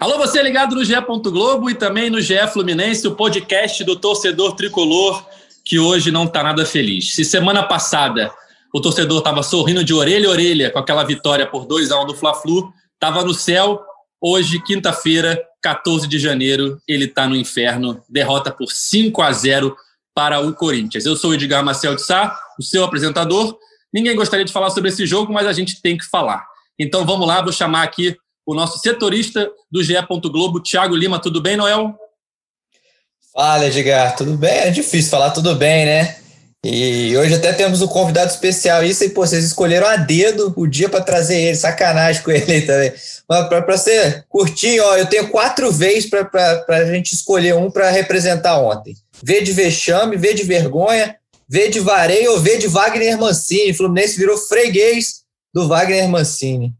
Alô, você ligado no GE. Globo e também no GE Fluminense, o podcast do torcedor tricolor que hoje não está nada feliz. Se semana passada o torcedor estava sorrindo de orelha a orelha com aquela vitória por 2 a 1 do Fla-Flu, estava no céu. Hoje, quinta-feira, 14 de janeiro, ele está no inferno. Derrota por 5 a 0 para o Corinthians. Eu sou o Edgar Marcel de Sá, o seu apresentador. Ninguém gostaria de falar sobre esse jogo, mas a gente tem que falar. Então vamos lá, vou chamar aqui o nosso setorista do GE. Globo, Thiago Lima. Tudo bem, Noel? Fala, Edgar. Tudo bem? É difícil falar tudo bem, né? E hoje até temos um convidado especial. Isso aí, pô, vocês escolheram a dedo o dia para trazer ele. Sacanagem com ele também. Mas para você curtir, ó, eu tenho quatro vezes para a gente escolher um para representar ontem. V de vexame, V de vergonha, V de vareio ou V de Wagner Mancini. Fluminense virou freguês do Wagner Mancini.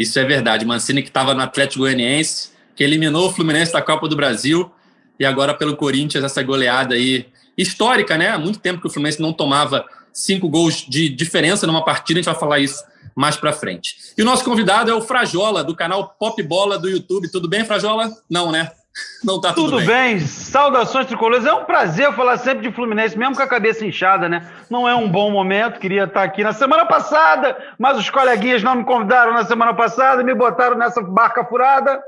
Isso é verdade. Mancini que estava no Atlético Goianiense, que eliminou o Fluminense da Copa do Brasil e agora pelo Corinthians essa goleada aí histórica, né? Há muito tempo que o Fluminense não tomava cinco gols de diferença numa partida, a gente vai falar isso mais para frente. E o nosso convidado é o Frajola, do canal Pop Bola do YouTube. Tudo bem, Frajola? Não, né? Não tá tudo, tudo bem. bem. Saudações tricolores. É um prazer falar sempre de Fluminense, mesmo com a cabeça inchada, né? Não é um bom momento. Queria estar aqui na semana passada, mas os coleguinhas não me convidaram na semana passada, me botaram nessa barca furada.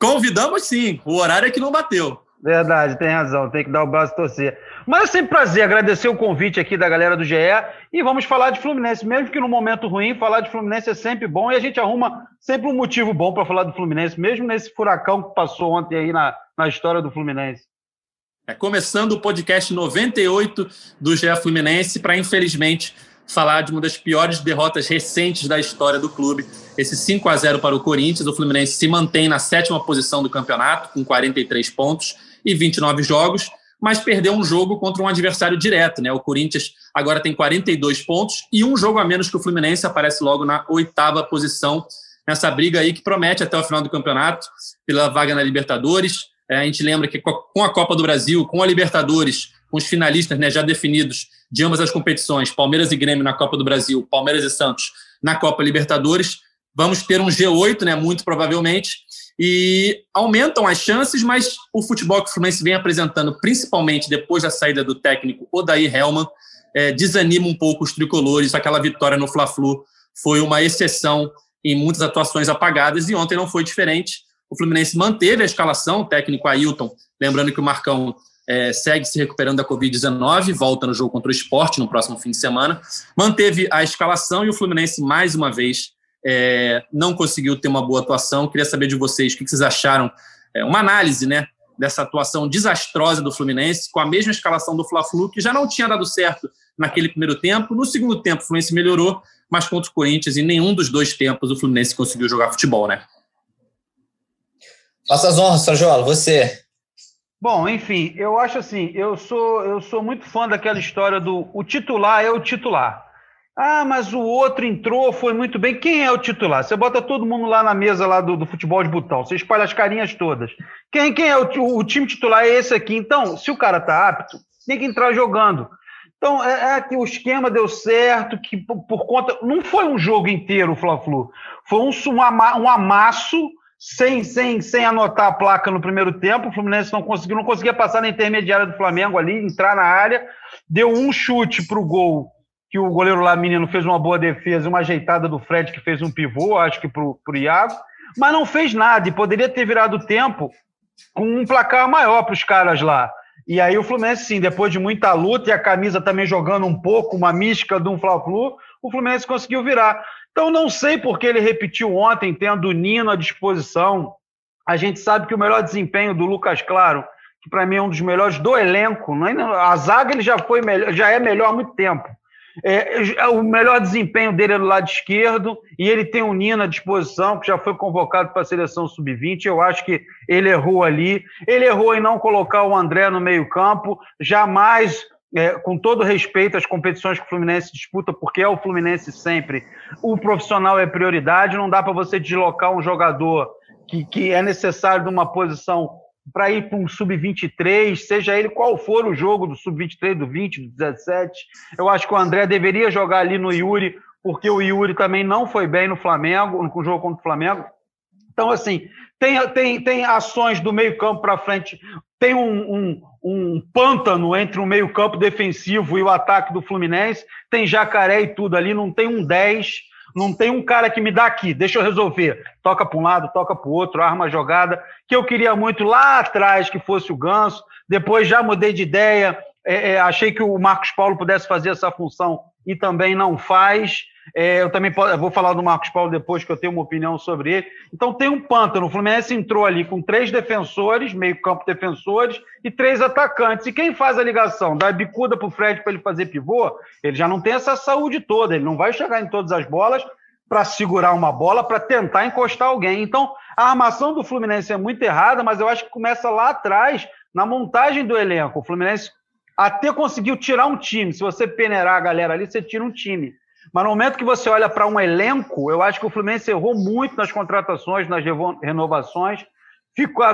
Convidamos sim. O horário é que não bateu. Verdade, tem razão. Tem que dar o braço e torcer. Mas é sempre prazer agradecer o convite aqui da galera do GE e vamos falar de Fluminense. Mesmo que no momento ruim, falar de Fluminense é sempre bom e a gente arruma sempre um motivo bom para falar do Fluminense, mesmo nesse furacão que passou ontem aí na, na história do Fluminense. É começando o podcast 98 do GE Fluminense para, infelizmente, falar de uma das piores derrotas recentes da história do clube. Esse 5 a 0 para o Corinthians. O Fluminense se mantém na sétima posição do campeonato, com 43 pontos e 29 jogos mas perdeu um jogo contra um adversário direto. Né? O Corinthians agora tem 42 pontos e um jogo a menos que o Fluminense aparece logo na oitava posição nessa briga aí que promete até o final do campeonato pela vaga na Libertadores. É, a gente lembra que com a Copa do Brasil, com a Libertadores, com os finalistas né, já definidos de ambas as competições, Palmeiras e Grêmio na Copa do Brasil, Palmeiras e Santos na Copa Libertadores, vamos ter um G8, né, muito provavelmente, e aumentam as chances, mas o futebol que o Fluminense vem apresentando, principalmente depois da saída do técnico Odair Helman, é, desanima um pouco os tricolores. Aquela vitória no Fla-Flu foi uma exceção em muitas atuações apagadas e ontem não foi diferente. O Fluminense manteve a escalação, o técnico Ailton, lembrando que o Marcão é, segue se recuperando da Covid-19, volta no jogo contra o esporte no próximo fim de semana. Manteve a escalação e o Fluminense, mais uma vez, é, não conseguiu ter uma boa atuação. Queria saber de vocês o que vocês acharam, é, uma análise né, dessa atuação desastrosa do Fluminense, com a mesma escalação do Fla-Flu, que já não tinha dado certo naquele primeiro tempo. No segundo tempo, o Fluminense melhorou, mas contra o Corinthians, em nenhum dos dois tempos, o Fluminense conseguiu jogar futebol, né? Faça as honras, Sarjola, você. Bom, enfim, eu acho assim, eu sou, eu sou muito fã daquela história do o titular é o titular. Ah, mas o outro entrou, foi muito bem. Quem é o titular? Você bota todo mundo lá na mesa lá do, do futebol de botão, você espalha as carinhas todas. Quem, quem é o, o time titular? É esse aqui. Então, se o cara tá apto, tem que entrar jogando. Então, é, é que o esquema deu certo, que por, por, conta. Não foi um jogo inteiro o Fla-Flu. Foi um, um, um amasso sem, sem, sem anotar a placa no primeiro tempo. O Fluminense não conseguiu, não conseguia passar na intermediária do Flamengo ali, entrar na área. Deu um chute para o gol que o goleiro lá, menino, fez uma boa defesa, uma ajeitada do Fred, que fez um pivô, acho que para o Iago, mas não fez nada e poderia ter virado tempo com um placar maior para os caras lá. E aí o Fluminense, sim, depois de muita luta e a camisa também jogando um pouco, uma mística de um Fla-Flu, o Fluminense conseguiu virar. Então não sei por que ele repetiu ontem, tendo o Nino à disposição. A gente sabe que o melhor desempenho do Lucas Claro, que para mim é um dos melhores do elenco, é? a zaga ele já foi melhor, já é melhor há muito tempo. É, o melhor desempenho dele é do lado esquerdo e ele tem o Nino à disposição, que já foi convocado para a seleção sub-20. Eu acho que ele errou ali. Ele errou em não colocar o André no meio-campo. Jamais, é, com todo respeito às competições que o Fluminense disputa, porque é o Fluminense sempre, o profissional é prioridade. Não dá para você deslocar um jogador que, que é necessário de uma posição para ir para um sub-23, seja ele qual for o jogo do sub-23, do 20, do 17. Eu acho que o André deveria jogar ali no Yuri, porque o Yuri também não foi bem no Flamengo, no jogo contra o Flamengo. Então, assim, tem, tem, tem ações do meio-campo para frente, tem um, um, um pântano entre o meio-campo defensivo e o ataque do Fluminense, tem jacaré e tudo ali, não tem um 10 não tem um cara que me dá aqui, deixa eu resolver. Toca para um lado, toca para o outro, arma jogada, que eu queria muito lá atrás que fosse o Ganso. Depois já mudei de ideia, é, é, achei que o Marcos Paulo pudesse fazer essa função e também não faz. É, eu também vou falar do Marcos Paulo depois, que eu tenho uma opinião sobre ele. Então tem um pântano. O Fluminense entrou ali com três defensores, meio-campo defensores, e três atacantes. E quem faz a ligação? Dá bicuda para o Fred para ele fazer pivô? Ele já não tem essa saúde toda, ele não vai chegar em todas as bolas para segurar uma bola, para tentar encostar alguém. Então, a armação do Fluminense é muito errada, mas eu acho que começa lá atrás, na montagem do elenco. O Fluminense até conseguiu tirar um time. Se você peneirar a galera ali, você tira um time. Mas no momento que você olha para um elenco, eu acho que o Fluminense errou muito nas contratações, nas renovações.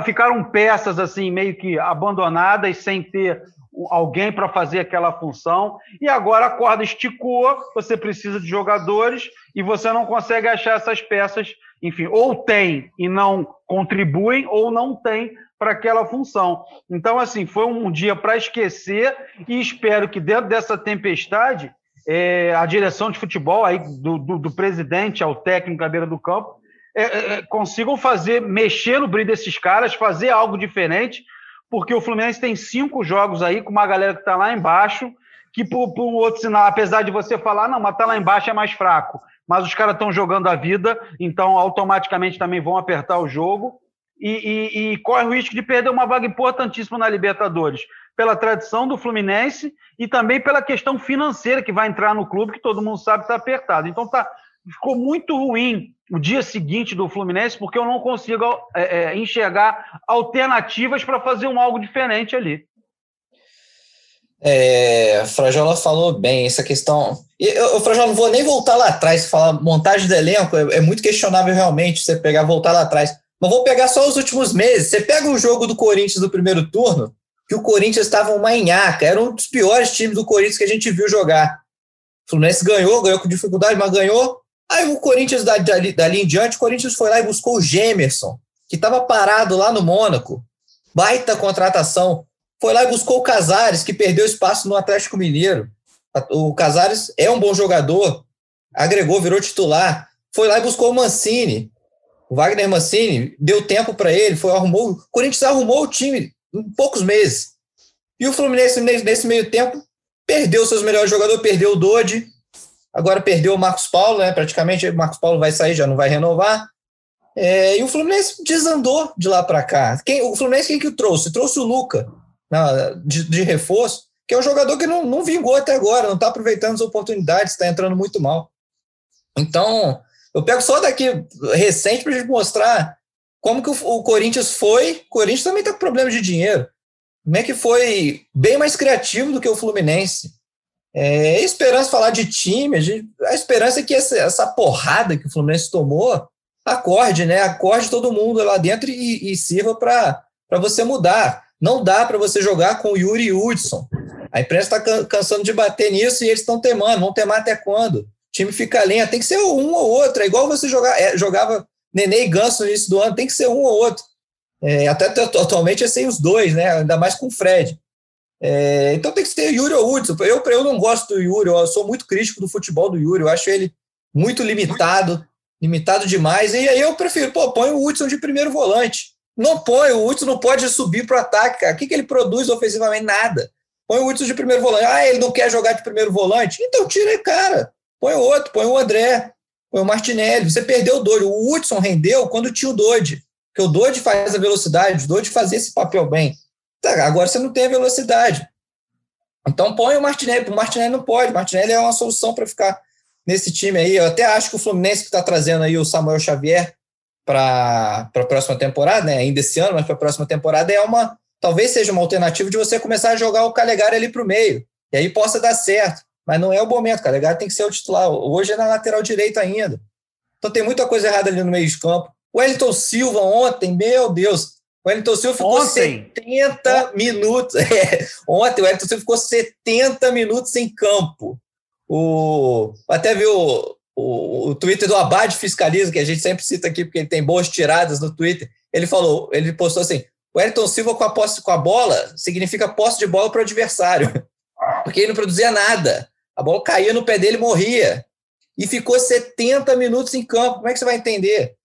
ficaram peças assim meio que abandonadas, sem ter alguém para fazer aquela função. E agora a corda esticou, você precisa de jogadores e você não consegue achar essas peças, enfim, ou tem e não contribuem, ou não tem para aquela função. Então, assim, foi um dia para esquecer e espero que dentro dessa tempestade é, a direção de futebol, aí, do, do, do, presidente ao técnico à beira do campo, é, é, é, consigam fazer, mexer no brilho desses caras, fazer algo diferente, porque o Fluminense tem cinco jogos aí com uma galera que está lá embaixo, que por, por, um outro sinal, apesar de você falar, não, mas tá lá embaixo é mais fraco, mas os caras estão jogando a vida, então automaticamente também vão apertar o jogo e, e, e corre o risco de perder uma vaga importantíssima na Libertadores pela tradição do Fluminense e também pela questão financeira que vai entrar no clube, que todo mundo sabe está apertado. Então tá, ficou muito ruim o dia seguinte do Fluminense, porque eu não consigo é, é, enxergar alternativas para fazer um algo diferente ali. É, Frajola falou bem essa questão. Eu, Frajola, não vou nem voltar lá atrás, falar montagem do elenco, é, é, muito questionável realmente você pegar, voltar lá atrás. Mas vou pegar só os últimos meses. Você pega o jogo do Corinthians do primeiro turno, que o Corinthians estava uma enhaca, era um dos piores times do Corinthians que a gente viu jogar. O Fluminense ganhou, ganhou com dificuldade, mas ganhou. Aí o Corinthians, dali, dali em diante, o Corinthians foi lá e buscou o Gemerson, que estava parado lá no Mônaco. Baita contratação. Foi lá e buscou o Casares, que perdeu espaço no Atlético Mineiro. O Casares é um bom jogador, agregou, virou titular. Foi lá e buscou o Mancini. O Wagner Mancini deu tempo para ele, foi arrumou. O Corinthians arrumou o time em poucos meses. E o Fluminense, nesse meio tempo, perdeu seus melhores jogadores, perdeu o Dodi, agora perdeu o Marcos Paulo, né? Praticamente o Marcos Paulo vai sair, já não vai renovar. É, e o Fluminense desandou de lá para cá. Quem, o Fluminense quem que o trouxe? Trouxe o Luca na, de, de, reforço, que é um jogador que não, não vingou até agora, não está aproveitando as oportunidades, está entrando muito mal. Então, eu pego só daqui recente para a gente mostrar como que o, o Corinthians foi. O Corinthians também está com problema de dinheiro. Como é que foi bem mais criativo do que o Fluminense. É, a esperança falar de time, a, gente, a esperança é que essa, essa, porrada que o Fluminense tomou acorde, né? Acorde todo mundo lá dentro e, e sirva para você mudar. Não dá para você jogar com o Yuri Hudson. A imprensa está cansando de bater nisso e eles estão temando. Vão temar até quando? O time fica lento. Tem que ser um ou outro. É igual você jogar, é, jogava Nenê e Ganso no início do ano, tem que ser um ou outro. É, até atualmente é sem os dois, né? Ainda mais com o Fred. É, então tem que ser Yuri ou Hudson. Eu, eu não gosto do Yuri, eu sou muito crítico do futebol do Yuri, eu acho ele muito limitado, limitado demais. E aí eu prefiro, pô, põe o Hudson de primeiro volante. Não põe, o Hudson não pode subir para o ataque, cara. O que, que ele produz ofensivamente? Nada. Põe o Hudson de primeiro volante. Ah, ele não quer jogar de primeiro volante? Então tira cara. Põe outro, põe o André. Foi o Martinelli. Você perdeu o Dodge. O Hudson rendeu quando tinha o Dodge. Porque o Dodge faz a velocidade, o Dodge fazia esse papel bem. Tá, agora você não tem a velocidade. Então põe o Martinelli. O Martinelli não pode. O Martinelli é uma solução para ficar nesse time aí. Eu até acho que o Fluminense que está trazendo aí o Samuel Xavier para a próxima temporada, né? ainda esse ano, mas para a próxima temporada, é uma. Talvez seja uma alternativa de você começar a jogar o Calegari ali para o meio. E aí possa dar certo. Mas não é o momento, o Calegari tem que ser o titular. Hoje é na lateral direita ainda. Então tem muita coisa errada ali no meio de campo. O Wellington Silva ontem, meu Deus, o Wellington Silva ficou ontem. 70 minutos. É, ontem o Wellington Silva ficou 70 minutos em campo. O, até viu o, o, o Twitter do Abad Fiscaliza, que a gente sempre cita aqui, porque ele tem boas tiradas no Twitter. Ele falou, ele postou assim: o Wellington Silva com a posse com a bola significa posse de bola para o adversário. Porque ele não produzia nada. A bola caía no pé dele e morria. E ficou 70 minutos em campo. Como é que você vai entender?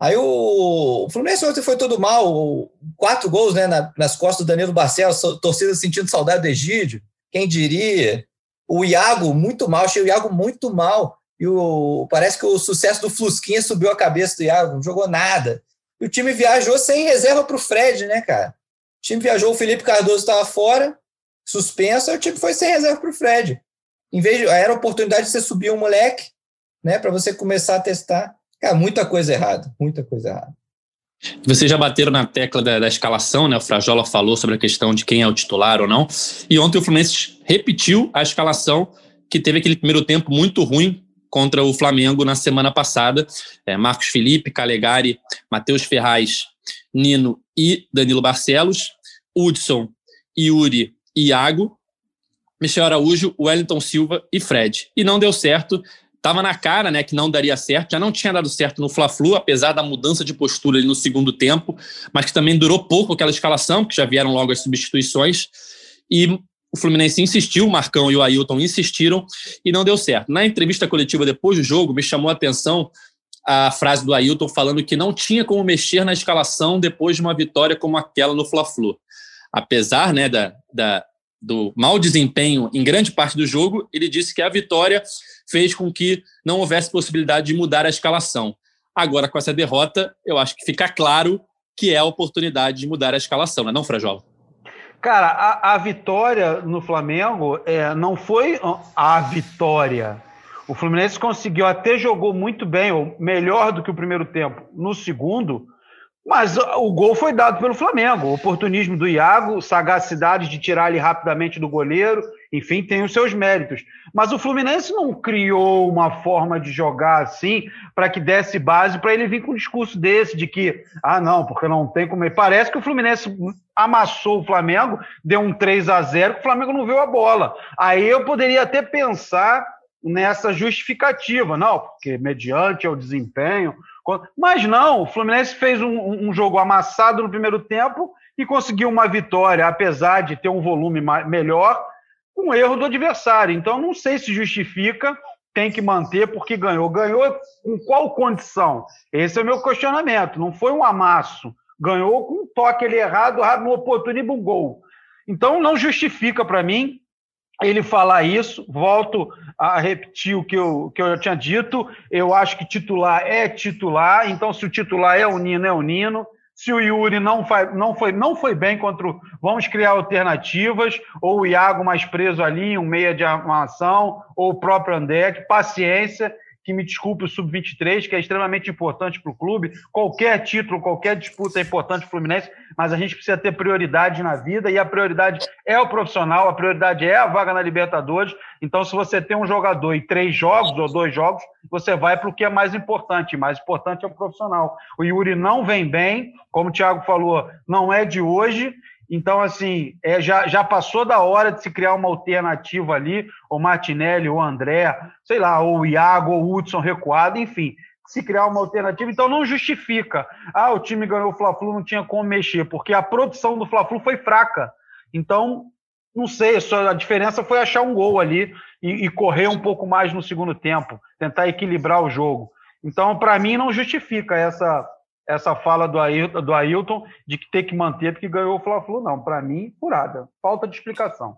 Aí o, o Fluminense ontem foi todo mal, quatro gols né, nas costas do Danilo Barcelos, torcida sentindo saudade do Egídio, quem diria? O Iago muito mal, achei o Iago muito mal. E o, parece que o sucesso do Flusquinha subiu a cabeça do Iago, não jogou nada. E o time viajou sem reserva para o Fred, né, cara? O time viajou, o Felipe Cardoso estava fora, suspenso, aí o time foi sem reserva para o Fred. Em vez de, era a oportunidade de você subir um moleque, né, para você começar a testar. Cara, muita coisa errada, muita coisa errada. Vocês já bateram na tecla da, da, escalação, né? O Frajola falou sobre a questão de quem é o titular ou não. E ontem o Fluminense repetiu a escalação que teve aquele primeiro tempo muito ruim contra o Flamengo na semana passada. É, Marcos Felipe, Calegari, Matheus Ferraz, Nino e Danilo Barcelos, Hudson, Yuri e Iago, Michel Araújo, Wellington Silva e Fred. E não deu certo. Tava na cara, né, que não daria certo. Já não tinha dado certo no Fla-Flu, apesar da mudança de postura ali no segundo tempo, mas que também durou pouco aquela escalação, porque já vieram logo as substituições. E o Fluminense insistiu, o Marcão e o Ailton insistiram e não deu certo. Na entrevista coletiva depois do jogo, me chamou a atenção a frase do Ailton falando que não tinha como mexer na escalação depois de uma vitória como aquela no Fla-Flu. Apesar né, da, da, do mau desempenho em grande parte do jogo, ele disse que a vitória fez com que não houvesse possibilidade de mudar a escalação. Agora, com essa derrota, eu acho que fica claro que é a oportunidade de mudar a escalação, não é não, Frajola? Cara, a, a vitória no Flamengo é, não foi a vitória. O Fluminense conseguiu, até jogou muito bem, ou melhor do que o primeiro tempo. No segundo, mas o gol foi dado pelo Flamengo. O oportunismo do Iago, sagacidade de tirar ele rapidamente do goleiro, enfim, tem os seus méritos. Mas o Fluminense não criou uma forma de jogar assim para que desse base para ele vir com um discurso desse de que, ah, não, porque não tem como. Parece que o Fluminense amassou o Flamengo, deu um 3 a 0 que o Flamengo não viu a bola. Aí eu poderia até pensar nessa justificativa, não, porque mediante o desempenho, mas não, o Fluminense fez um, um, jogo amassado no primeiro tempo e conseguiu uma vitória, apesar de ter um volume melhor, com erro do adversário. Então, não sei se justifica, tem que manter porque ganhou. Ganhou com qual condição? Esse é o meu questionamento. Não foi um amasso. Ganhou com um toque ele errado, no oportunismo, um gol. Então, não justifica para mim ele falar isso, volto a repetir o que eu, que eu tinha dito. Eu acho que titular é titular, então se o titular é o Nino, é o Nino. Se o Yuri não, foi, não, foi, não foi bem contra o. Vamos criar alternativas, ou o Iago mais preso ali, um meia de armação, ou o próprio André, paciência que me desculpe o Sub-23, que é extremamente importante para o clube. Qualquer título, qualquer disputa é importante para o Fluminense, mas a gente precisa ter prioridade na vida e a prioridade é o profissional, a prioridade é a vaga na Libertadores. Então, se você tem um jogador e três jogos ou dois jogos, você vai para o que é mais importante. Mais importante é o profissional. O Yuri não vem bem, como o Thiago falou, não é de hoje. Então, assim, é, já, já passou da hora de se criar uma alternativa ali, o Martinelli, o André, sei lá, ou o Iago, ou o Hudson recuado, enfim, se criar uma alternativa. Então, não justifica. Ah, o time ganhou o Fla-Flu, não tinha como mexer, porque a produção do Fla-Flu foi fraca. Então, não sei, só a diferença foi achar um gol ali e, e correr um pouco mais no segundo tempo, tentar equilibrar o jogo. Então, para mim, não justifica essa essa fala do Ailton, do Ailton de que tem que manter porque ganhou o Fla-Flu, não. Para mim, furada. Falta de explicação.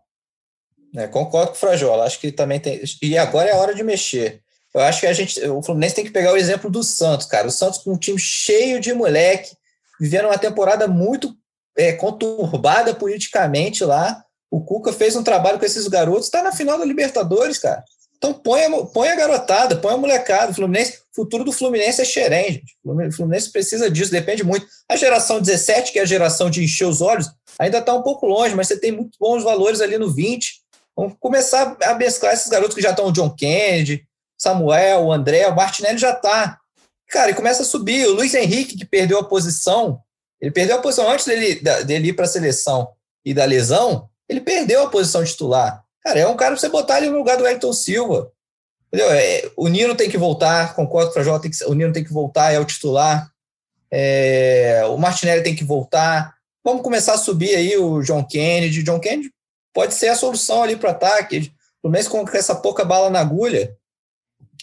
É, concordo com o Frajola. Acho que também tem. E agora é a hora de mexer. Eu acho que a gente, o Fluminense tem que pegar o exemplo do Santos, cara. O Santos com um time cheio de moleque, vivendo uma temporada muito é, conturbada politicamente lá. O Cuca fez um trabalho com esses garotos, está na final da Libertadores, cara. Então põe a, põe a garotada, põe a molecada. O Fluminense, futuro do Fluminense é xerém, gente. O Fluminense precisa disso, depende muito. A geração 17, que é a geração de encher os olhos, ainda está um pouco longe, mas você tem muito bons valores ali no 20. Vamos começar a mesclar esses garotos que já estão, o John Kennedy, Samuel, o André, o Martinelli já está. Cara, e começa a subir. O Luiz Henrique, que perdeu a posição, ele perdeu a posição antes dele, dele ir para a seleção e da lesão, ele perdeu a posição titular. Cara, é um cara para você botar ele no lugar do Elton Silva. Entendeu? É, o Nino tem que voltar, concordo com o Jota, o Nino tem que voltar, é o titular. É, o Martinelli tem que voltar. Vamos começar a subir aí o John Kennedy. John Kennedy pode ser a solução ali para o ataque. Pelo menos com essa pouca bala na agulha,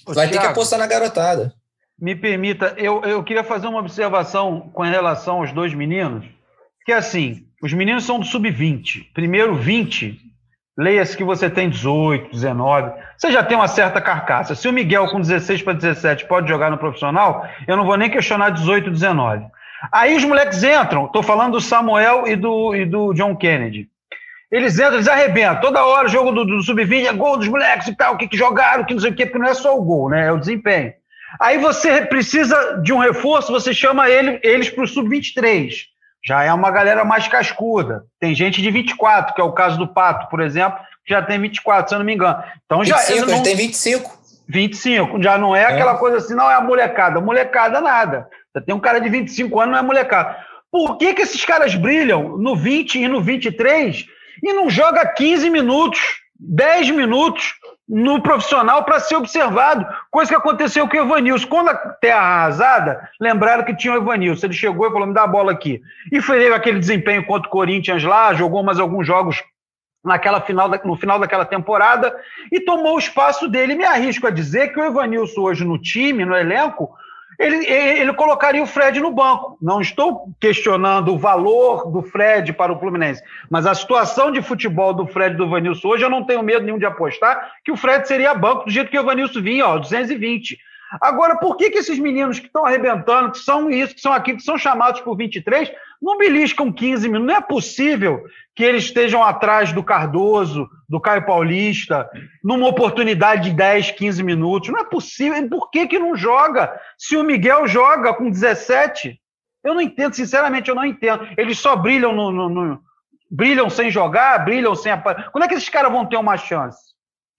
Ô, vai Thiago, ter que apostar na garotada. Me permita, eu, eu queria fazer uma observação com relação aos dois meninos, que é assim, os meninos são do sub-20. Primeiro 20 Leia-se que você tem 18, 19. Você já tem uma certa carcaça. Se o Miguel, com 16 para 17, pode jogar no profissional, eu não vou nem questionar 18, 19. Aí os moleques entram. Estou falando do Samuel e do, e do John Kennedy. Eles entram, eles arrebentam. Toda hora, jogo do, do sub-20 é gol dos moleques e tal, o que, que jogaram, que não sei o quê, porque não é só o gol, né? É o desempenho. Aí você precisa de um reforço, você chama ele, eles para o sub-23 já é uma galera mais cascuda. Tem gente de 24, que é o caso do Pato, por exemplo, que já tem 24, se eu não me engano. Então 25, já não... ele tem 25. 25, já não é, é aquela coisa assim, não é a molecada. Molecada nada. Você tem um cara de 25 anos, não é molecada. Por que, que esses caras brilham no 20 e no 23 e não joga 15 minutos, 10 minutos no profissional para ser observado. Coisa que aconteceu com o Evanilson. Quando a terra arrasada, lembraram que tinha o Evanilson. Ele chegou e falou: me dá a bola aqui. E fez aquele desempenho contra o Corinthians lá, jogou mais alguns jogos naquela final no final daquela temporada e tomou o espaço dele. Me arrisco a dizer que o Evanilson hoje no time, no elenco, ele, ele colocaria o Fred no banco. Não estou questionando o valor do Fred para o Fluminense, mas a situação de futebol do Fred e do Vanilson hoje, eu não tenho medo nenhum de apostar que o Fred seria banco do jeito que o Vanilson vinha, ó, 220. Agora, por que, que esses meninos que estão arrebentando, que são isso, que são aqui, que são chamados por 23, não beliscam 15 minutos? Não é possível que eles estejam atrás do Cardoso, do Caio Paulista, numa oportunidade de 10, 15 minutos. Não é possível. Por que, que não joga? Se o Miguel joga com 17, eu não entendo, sinceramente, eu não entendo. Eles só brilham no, no, no brilham sem jogar, brilham sem Quando é que esses caras vão ter uma chance?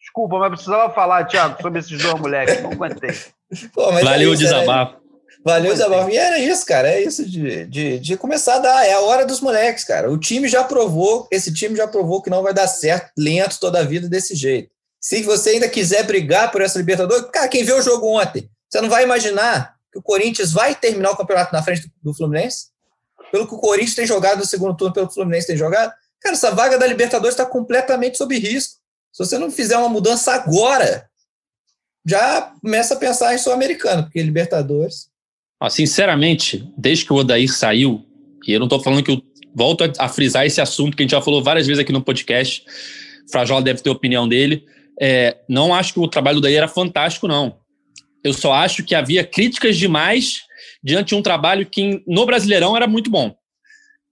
Desculpa, mas precisava falar, Thiago, sobre esses dois moleques. Não aguentei. Pô, Valeu é o desabafo. Valeu, desabafo. E era isso, cara. É isso de, de, de começar a dar. É a hora dos moleques, cara. O time já provou, esse time já provou que não vai dar certo lento toda a vida desse jeito. Se você ainda quiser brigar por essa Libertadores, cara, quem viu o jogo ontem, você não vai imaginar que o Corinthians vai terminar o campeonato na frente do Fluminense? Pelo que o Corinthians tem jogado no segundo turno, pelo que o Fluminense tem jogado? Cara, essa vaga da Libertadores está completamente sob risco. Se você não fizer uma mudança agora, já começa a pensar em Sul-Americano, porque Libertadores. Ah, sinceramente, desde que o Odair saiu, e eu não estou falando que eu volto a, a, frisar esse assunto que a gente já falou várias vezes aqui no podcast, Frajola deve ter a opinião dele. É, não acho que o trabalho do Odair era fantástico, não. Eu só acho que havia críticas demais diante de um trabalho que no Brasileirão era muito bom.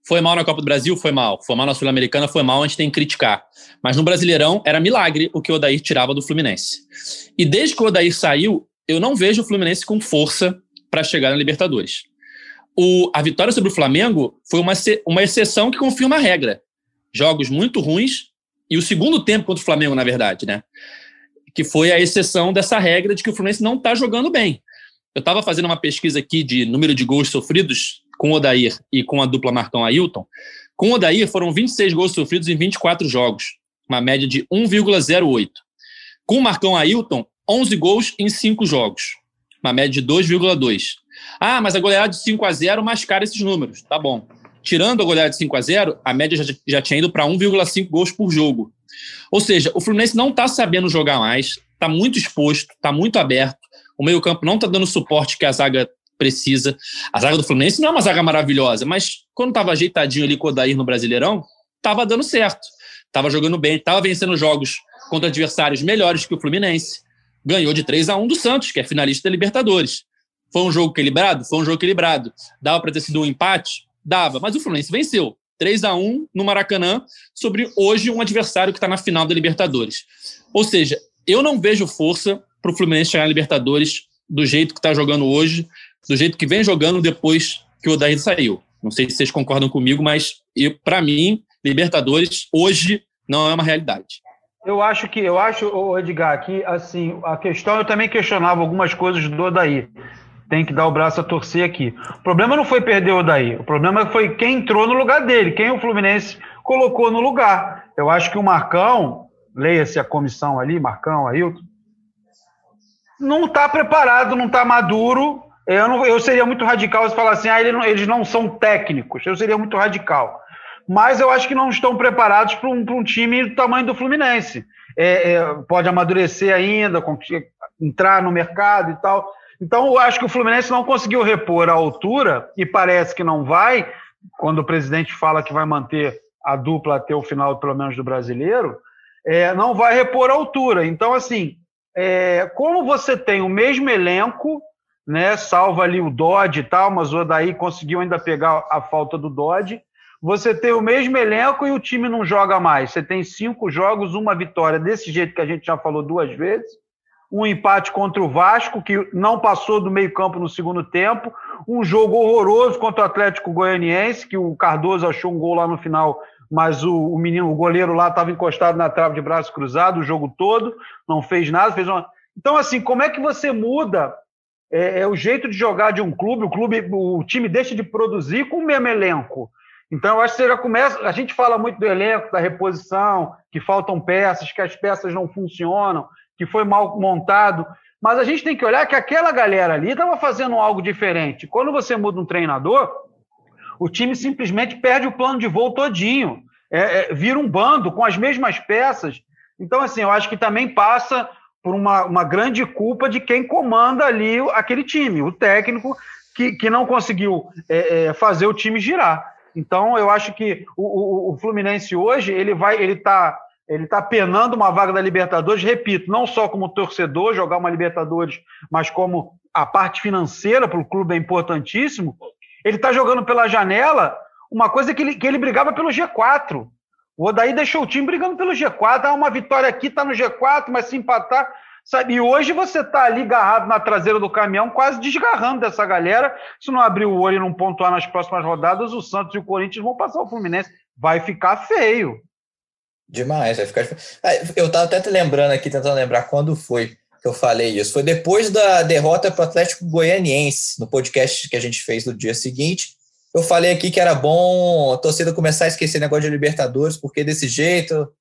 Foi mal na Copa do Brasil? Foi mal. Foi mal na Sul-Americana? Foi mal, a gente tem que criticar. Mas no Brasileirão era milagre o que o Odair tirava do Fluminense. E desde que o Odair saiu, eu não vejo o Fluminense com força para chegar na Libertadores. O, a vitória sobre o Flamengo foi uma, uma exceção que confirma a regra. Jogos muito ruins e o segundo tempo contra o Flamengo, na verdade, né? Que foi a exceção dessa regra de que o Fluminense não está jogando bem. Eu estava fazendo uma pesquisa aqui de número de gols sofridos com o Odair e com a dupla Marcão Ailton. Com o Odair foram 26 gols sofridos em 24 jogos, uma média de 1,08. Com o Marcão Ailton, 11 gols em 5 jogos, uma média de 2,2. Ah, mas a goleada de 5 a 0 mascara esses números. Tá bom. Tirando a goleada de 5 a 0 a média já, já tinha ido para 1,5 gols por jogo. Ou seja, o Fluminense não está sabendo jogar mais, está muito exposto, está muito aberto. O meio-campo não está dando o suporte que a zaga precisa. A zaga do Fluminense não é uma zaga maravilhosa, mas quando estava ajeitadinho ali com o Odair no Brasileirão, estava dando certo. Estava jogando bem, estava vencendo jogos contra adversários melhores que o Fluminense. Ganhou de 3 a 1 do Santos, que é finalista da Libertadores. Foi um jogo equilibrado? Foi um jogo equilibrado. Dava para ter sido um empate? Dava, mas o Fluminense venceu. 3 a 1 no Maracanã sobre hoje um adversário que está na final da Libertadores. Ou seja, eu não vejo força para o Fluminense chegar na Libertadores do jeito que está jogando hoje, do jeito que vem jogando depois que o Odair saiu. Não sei se vocês concordam comigo, mas para mim, Libertadores hoje não é uma realidade. Eu acho que, eu acho, Edgar, que assim, a questão, eu também questionava algumas coisas do Odair. Tem que dar o braço a torcer aqui. O problema não foi perder o Odair, o problema foi quem entrou no lugar dele, quem o Fluminense colocou no lugar. Eu acho que o Marcão, leia-se a comissão ali, Marcão, Ailton, não está preparado, não está maduro. Eu, não, eu seria muito radical se falar assim, ah, eles não, eles não são técnicos. Eu seria muito radical mas eu acho que não estão preparados para um, um, time do tamanho do Fluminense. É, é, pode amadurecer ainda, entrar no mercado e tal. Então, eu acho que o Fluminense não conseguiu repor a altura, e parece que não vai, quando o presidente fala que vai manter a dupla até o final, pelo menos, do brasileiro, é, não vai repor a altura. Então, assim, é, como você tem o mesmo elenco, né, salva ali o Dodge e tal, mas o Daí conseguiu ainda pegar a falta do Dodge, você tem o mesmo elenco e o time não joga mais. Você tem cinco jogos, uma vitória, desse jeito que a gente já falou duas vezes. Um empate contra o Vasco, que não passou do meio-campo no segundo tempo. Um jogo horroroso contra o Atlético Goianiense, que o Cardoso achou um gol lá no final, mas o, o menino, o goleiro lá, estava encostado na trave de braço cruzado o jogo todo, não fez nada, fez uma. Então, assim, como é que você muda é, é, o jeito de jogar de um clube? O clube, o time deixa de produzir com o mesmo elenco. Então, eu acho que você já começa. A gente fala muito do elenco, da reposição, que faltam peças, que as peças não funcionam, que foi mal montado. Mas a gente tem que olhar que aquela galera ali estava fazendo algo diferente. Quando você muda um treinador, o time simplesmente perde o plano de voo todinho. É, é, vira um bando com as mesmas peças. Então, assim, eu acho que também passa por uma, uma grande culpa de quem comanda ali aquele time, o técnico que, que não conseguiu é, é fazer o time girar. Então, eu acho que o, o, o Fluminense hoje ele vai, ele está ele tá penando uma vaga da Libertadores, repito, não só como torcedor, jogar uma Libertadores, mas como a parte financeira para o clube é importantíssimo. Ele está jogando pela janela uma coisa que ele, que ele brigava pelo G4. O Odaí deixou o time brigando pelo G4. Ah, uma vitória aqui, está no G4, mas se empatar, Sabe? E hoje você está ali agarrado na traseira do caminhão, quase desgarrando dessa galera. Se não abrir o olho e não pontuar nas próximas rodadas, o Santos e o Corinthians vão passar o Fluminense. Vai ficar feio. Demais, vai ficar. Eu estava até lembrando aqui, tentando lembrar quando foi que eu falei isso. Foi depois da derrota para o Atlético Goianiense, no podcast que a gente fez no dia seguinte. Eu falei aqui que era bom a torcida começar a esquecer negócio de Libertadores, porque desse jeito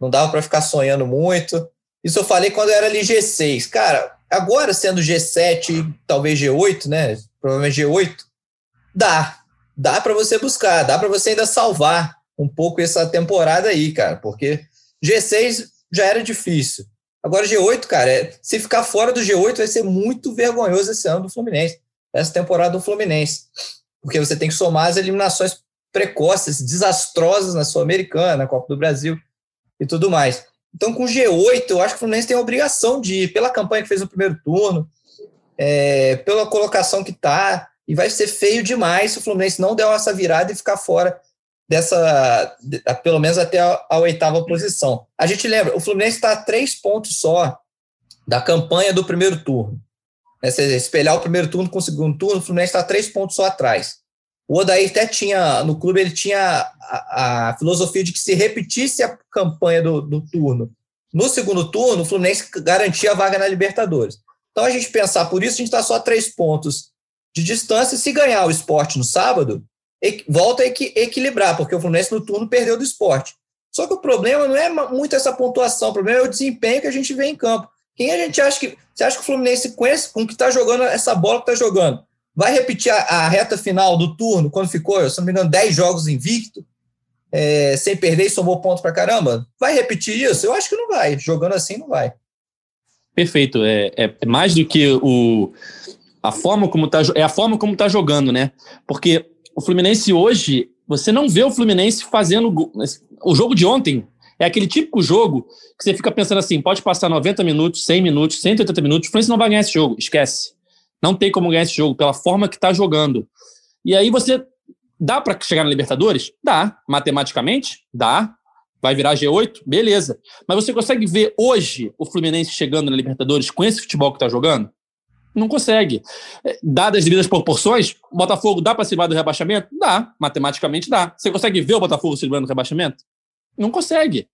não dava para ficar sonhando muito. Isso eu falei quando eu era ali G6. Cara, agora sendo G7, talvez G8, né? Provavelmente G8, dá. Dá para você buscar, dá para você ainda salvar um pouco essa temporada aí, cara, porque G6 já era difícil. Agora G8, cara, é, se ficar fora do G8 vai ser muito vergonhoso esse ano do Fluminense, essa temporada do Fluminense, porque você tem que somar as eliminações precoces, desastrosas na Sul-Americana, na Copa do Brasil e tudo mais. Então, com G8, eu acho que o Fluminense tem a obrigação de ir, pela campanha que fez no primeiro turno, é, pela colocação que está, e vai ser feio demais se o Fluminense não der essa virada e ficar fora dessa, pelo menos até a, a oitava posição. A gente lembra, o Fluminense está a três pontos só da campanha do primeiro turno. É, se espelhar o primeiro turno com o segundo turno, o Fluminense está três pontos só atrás. O Odair até tinha, no clube, ele tinha a, a filosofia de que se repetisse a campanha do, do, turno no segundo turno, o Fluminense garantia a vaga na Libertadores. Então, a gente pensar por isso, a gente está só a três pontos de distância. Se ganhar o esporte no sábado, volta a equilibrar, porque o Fluminense no turno perdeu do esporte. Só que o problema não é muito essa pontuação, o problema é o desempenho que a gente vê em campo. Quem a gente acha que. Você acha que o Fluminense, com, com que está jogando essa bola que está jogando, Vai repetir a, a, reta final do turno, quando ficou, se não me engano, 10 jogos invicto, é, sem perder e somou pontos para caramba? Vai repetir isso? Eu acho que não vai. Jogando assim, não vai. Perfeito. É, é, é mais do que o, a forma como tá, é a forma como está jogando, né? Porque o Fluminense hoje, você não vê o Fluminense fazendo. O jogo de ontem é aquele típico jogo que você fica pensando assim: pode passar 90 minutos, 100 minutos, 180 minutos, o Fluminense não vai ganhar esse jogo, esquece. Não tem como ganhar esse jogo pela forma que está jogando. E aí você Dá para chegar na Libertadores? Dá. Matematicamente? Dá. Vai virar G8? Beleza. Mas você consegue ver hoje o Fluminense chegando na Libertadores com esse futebol que está jogando? Não consegue. É, dadas as devidas proporções, o Botafogo dá para se livrar do rebaixamento? Dá. Matematicamente dá. Você consegue ver o Botafogo se livrando do rebaixamento? Não consegue.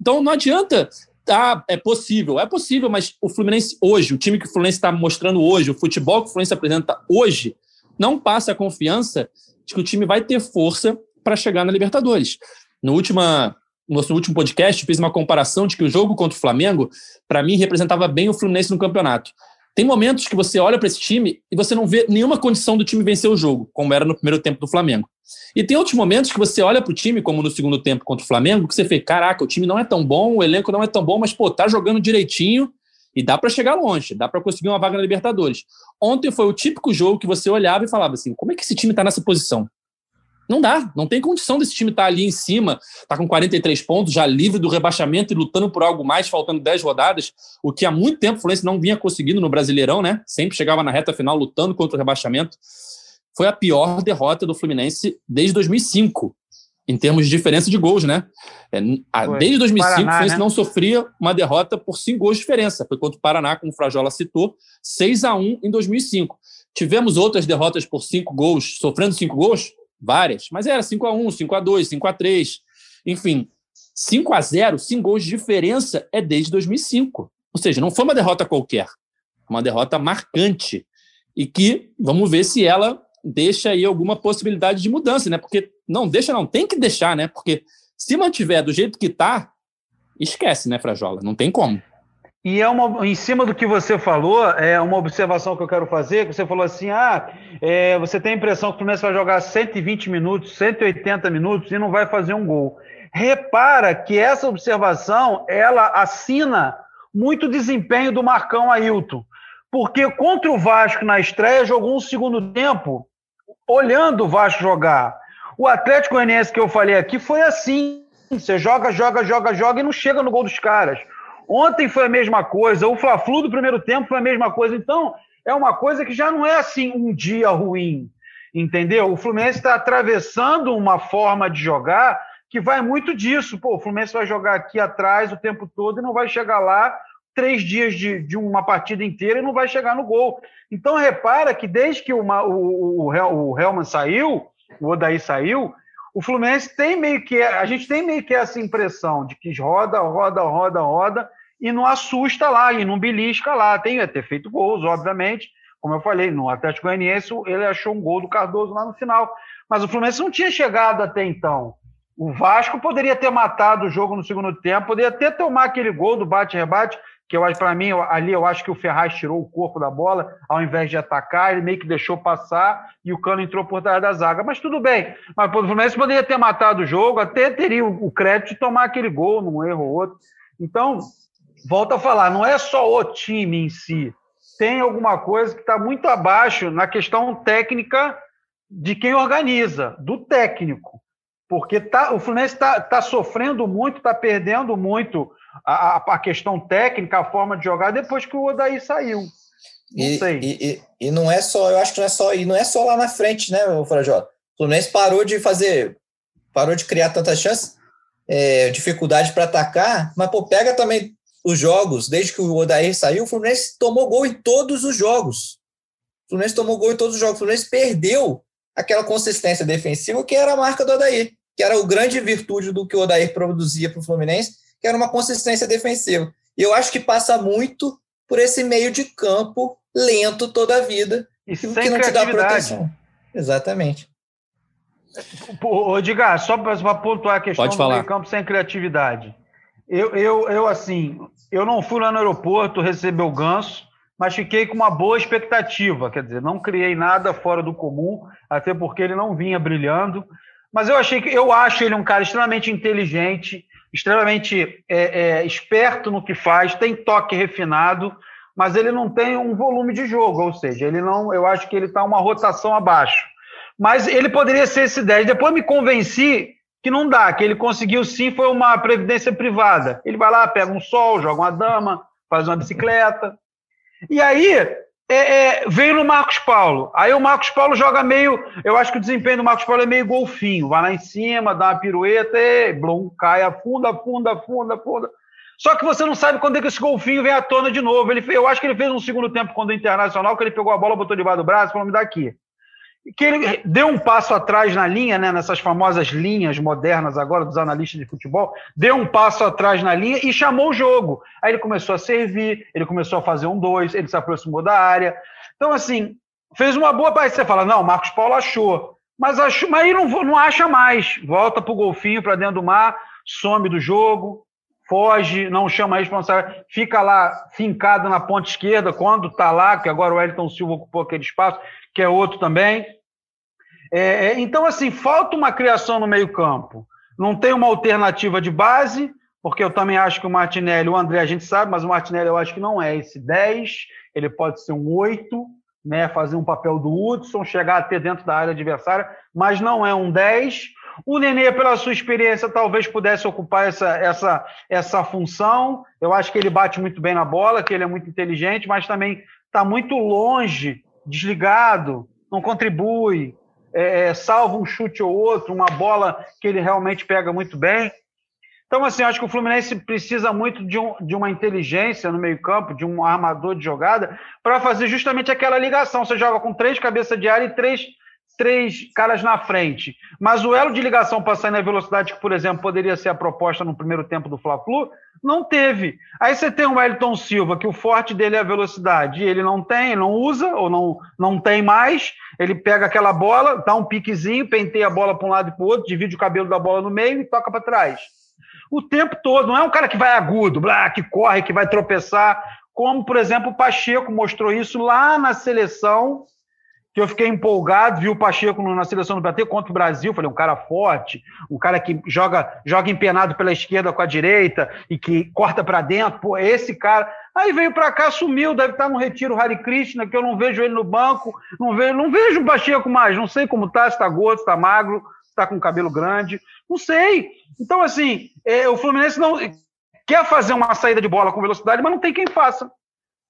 Então não adianta. Ah, é possível, é possível, mas o Fluminense hoje, o time que o Fluminense está mostrando hoje, o futebol que o Fluminense apresenta hoje, não passa a confiança de que o time vai ter força para chegar na Libertadores. No, última, no nosso último podcast, fiz uma comparação de que o jogo contra o Flamengo, para mim, representava bem o Fluminense no campeonato. Tem momentos que você olha para esse time e você não vê nenhuma condição do time vencer o jogo, como era no primeiro tempo do Flamengo. E tem outros momentos que você olha para o time, como no segundo tempo contra o Flamengo, que você vê, caraca, o time não é tão bom, o elenco não é tão bom, mas, pô, tá jogando direitinho e dá para chegar longe, dá para conseguir uma vaga na Libertadores. Ontem foi o típico jogo que você olhava e falava assim, como é que esse time está nessa posição? Não dá, não tem condição desse time estar tá ali em cima, tá com 43 pontos, já livre do rebaixamento e lutando por algo mais, faltando 10 rodadas, o que há muito tempo o Fluminense não vinha conseguindo no Brasileirão, né? Sempre chegava na reta final lutando contra o rebaixamento. Foi a pior derrota do Fluminense desde 2005, em termos de diferença de gols, né? É, desde 2005, Paraná, o Fluminense né? não sofria uma derrota por cinco gols de diferença. Foi contra o Paraná, como o Frajola citou, 6 a 1 em 2005. Tivemos outras derrotas por cinco gols, sofrendo cinco gols? Várias, mas era 5 a 1 5 a 2 5 a 3 enfim, 5 a 0 5 gols de diferença é desde 2005. Ou seja, não foi uma derrota qualquer, uma derrota marcante e que vamos ver se ela deixa aí alguma possibilidade de mudança, né? Porque não deixa não, tem que deixar, né? Porque se mantiver do jeito que tá, esquece, né, Frajola? Não tem como. E é uma, em cima do que você falou, é uma observação que eu quero fazer, que você falou assim, ah, é, você tem a impressão que o Fluminense vai jogar 120 minutos, 180 minutos e não vai fazer um gol. Repara que essa observação, ela assina muito desempenho do Marcão Ailton, porque contra o Vasco na estreia jogou um segundo tempo, olhando o Vasco jogar. O Atlético Goianiense que eu falei aqui foi assim, você joga, joga, joga, joga e não chega no gol dos caras. Ontem foi a mesma coisa, o Fla-Flu do primeiro tempo foi a mesma coisa. Então, é uma coisa que já não é assim um dia ruim, entendeu? O Fluminense está atravessando uma forma de jogar que vai muito disso. Pô, o Fluminense vai jogar aqui atrás o tempo todo e não vai chegar lá três dias de, de uma partida inteira e não vai chegar no gol. Então, repara que desde que o, o, o, o Helman saiu, o Odaí saiu, o Fluminense tem meio que a gente tem meio que essa impressão de que roda, roda, roda, roda e não assusta lá e não belisca lá. Tem ter feito gols, obviamente. Como eu falei, no Atlético Goianiense ele achou um gol do Cardoso lá no final. Mas o Fluminense não tinha chegado até então. O Vasco poderia ter matado o jogo no segundo tempo, poderia até tomar aquele gol do bate-rebate, que para mim ali eu acho que o Ferraz tirou o corpo da bola ao invés de atacar, ele meio que deixou passar e o Cano entrou por trás da zaga. Mas tudo bem. Mas o Fluminense poderia ter matado o jogo, até teria o crédito de tomar aquele gol num erro ou outro. Então, volta a falar, não é só o time em si. Tem alguma coisa que está muito abaixo na questão técnica de quem organiza, do técnico. Porque tá, o Fluminense está tá sofrendo muito, está perdendo muito a, a, questão técnica, a forma de jogar, depois que o Odaí saiu. Não e, sei. E, e, e, não é só, eu acho que não é só, e não é só lá na frente, né, Frajó? O Fluminense parou de fazer, parou de criar tantas chances, é, dificuldade para atacar, mas pô, pega também os jogos, desde que o Odair saiu, o Fluminense tomou gol em todos os jogos. O Fluminense tomou gol em todos os jogos. O Fluminense perdeu aquela consistência defensiva que era a marca do Odair, que era o grande virtude do que o Odair produzia para o Fluminense, que era uma consistência defensiva. E eu acho que passa muito por esse meio de campo lento toda a vida, e que não te dá proteção. Exatamente. Ô, Edgar, só para pontuar a questão Pode do meio campo sem criatividade. Eu, eu, eu, assim, eu não fui lá no aeroporto receber o ganso, mas fiquei com uma boa expectativa. Quer dizer, não criei nada fora do comum, até porque ele não vinha brilhando. Mas eu achei que eu acho ele um cara extremamente inteligente, extremamente é, é, esperto no que faz, tem toque refinado, mas ele não tem um volume de jogo, ou seja, ele não, eu acho que ele está uma rotação abaixo. Mas ele poderia ser esse 10. Depois me convenci que não dá, que ele conseguiu sim, foi uma previdência privada. Ele vai lá, pega um sol, joga uma dama, faz uma bicicleta. E aí, é, é, veio no Marcos Paulo. Aí o Marcos Paulo joga meio. Eu acho que o desempenho do Marcos Paulo é meio golfinho. Vai lá em cima, dá uma pirueta e blum, cai, afunda, afunda, afunda, afunda. Só que você não sabe quando é que esse golfinho vem à tona de novo. Ele, eu acho que ele fez um segundo tempo quando o Internacional, que ele pegou a bola, botou debaixo do braço falou: me dá aqui que ele deu um passo atrás na linha, né, nessas famosas linhas modernas agora dos analistas de futebol, deu um passo atrás na linha e chamou o jogo. Aí ele começou a servir, ele começou a fazer um dois, ele se aproximou da área. Então, assim, fez uma boa parte. Você fala, não, Marcos Paulo achou. Mas, achou, mas aí não, não acha mais. Volta para o golfinho, para dentro do mar, some do jogo, foge, não chama a responsável, fica lá fincado na ponta esquerda quando está lá, que agora o Wellington Silva ocupou aquele espaço, que é outro também. É, é, então, assim, falta uma criação no meio-campo. Não tem uma alternativa de base, porque eu também acho que o Martinelli, o André a gente sabe, mas o Martinelli eu acho que não é esse 10, ele pode ser um 8, né, fazer um papel do Hudson, chegar até dentro da área adversária, mas não é um 10. O Nenê, pela sua experiência, talvez pudesse ocupar essa, essa, essa função. Eu acho que ele bate muito bem na bola, que ele é muito inteligente, mas também está muito longe desligado, não contribui, é, é, salva um chute ou outro, uma bola que ele realmente pega muito bem. Então, assim, acho que o Fluminense precisa muito de, um, de uma inteligência no meio-campo, de um armador de jogada, para fazer justamente aquela ligação. Você joga com três cabeças de área e três três caras na frente. Mas o elo de ligação para sair na velocidade que, por exemplo, poderia ser a proposta no primeiro tempo do Fla-Flu, não teve. Aí você tem o Wellington Silva, que o forte dele é a velocidade, e ele não tem, não usa, ou não, não tem mais. Ele pega aquela bola, dá um piquezinho, penteia a bola para um lado e para o outro, divide o cabelo da bola no meio e toca para trás. O tempo todo, não é um cara que vai agudo, blá, que corre, que vai tropeçar, como, por exemplo, o Pacheco mostrou isso lá na seleção que eu fiquei empolgado, vi o Pacheco na seleção do Brasil contra o Brasil, falei, um cara forte, um cara que joga, joga empenado pela esquerda com a direita e que corta para dentro, pô, esse cara. Aí veio para cá, sumiu, deve estar no retiro Hare Krishna, que eu não vejo ele no banco, não vejo, não vejo o Pacheco mais, não sei como tá, se tá gordo, se tá magro, se tá com cabelo grande, não sei. Então, assim, é, o Fluminense não quer fazer uma saída de bola com velocidade, mas não tem quem faça.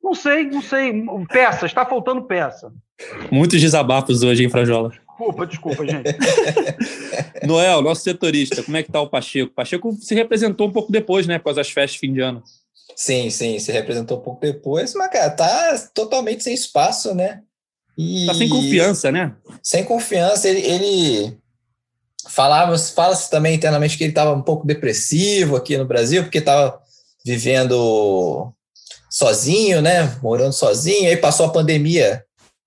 Não sei, não sei. Peça, está faltando peça. Muitos desabafos hoje, hein, Frajola? Desculpa, desculpa, gente. Noel, nosso setorista, como é que tá o Pacheco? O Pacheco se representou um pouco depois, né, após as festas de fim de ano. Sim, sim, se representou um pouco depois, mas, cara, tá totalmente sem espaço, né? E... Tá sem confiança, né? Sem confiança, ele, ele falava, fala-se também internamente que ele estava um pouco depressivo aqui no Brasil, porque estava vivendo sozinho, né? Morando sozinho. Aí passou a pandemia,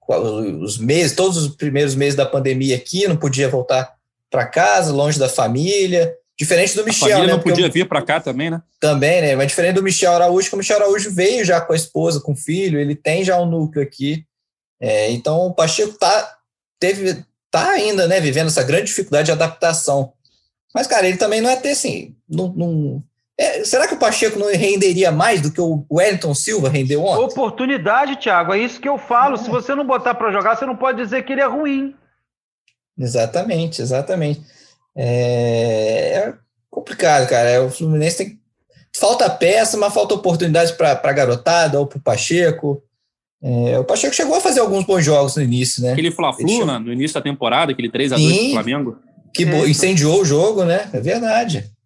os meses, todos os primeiros meses da pandemia aqui, não podia voltar para casa, longe da família. Diferente do Michel, a família né? não podia vir para cá também, né? Também, né? Mas diferente do Michel Araújo, que o Michel Araújo veio já com a esposa, com o filho, ele tem já um núcleo aqui. É, então o Pacheco tá, teve, tá ainda, né, vivendo essa grande dificuldade de adaptação. Mas, cara, ele também não é ter assim, não, não, é, será que o Pacheco não renderia mais do que o Wellington Silva rendeu ontem? Oportunidade, Thiago. É isso que eu falo. É. Se você não botar para jogar, você não pode dizer que ele é ruim. Exatamente, exatamente. É, é complicado, cara. É, o Fluminense tem. Falta peça, mas falta oportunidade para a garotada ou para o Pacheco. É, o Pacheco chegou a fazer alguns bons jogos no início, né? Aquele Fla-Flu né, no início da temporada, aquele 3x2 do Flamengo. Que é. incendiou o jogo, né? É verdade.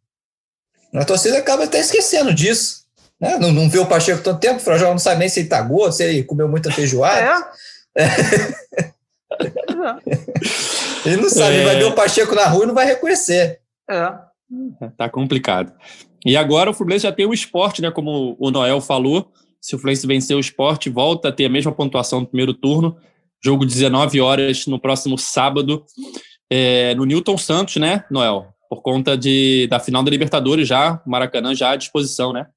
A torcida acaba até esquecendo disso. Né? Não, não vê o Pacheco tanto tempo, o Frajol não sabe nem se ele tá gordo, se ele comeu muita feijoada. É. ele não sabe, é. ele vai ver o Pacheco na rua e não vai reconhecer. É. Tá complicado. E agora o Fluminense já tem o esporte, né? Como o Noel falou. Se o Fluminense vencer o esporte, volta a ter a mesma pontuação no primeiro turno. Jogo 19 horas no próximo sábado. É, no Newton Santos, né, Noel? Por conta de, da final da Libertadores já, Maracanã já à disposição, né?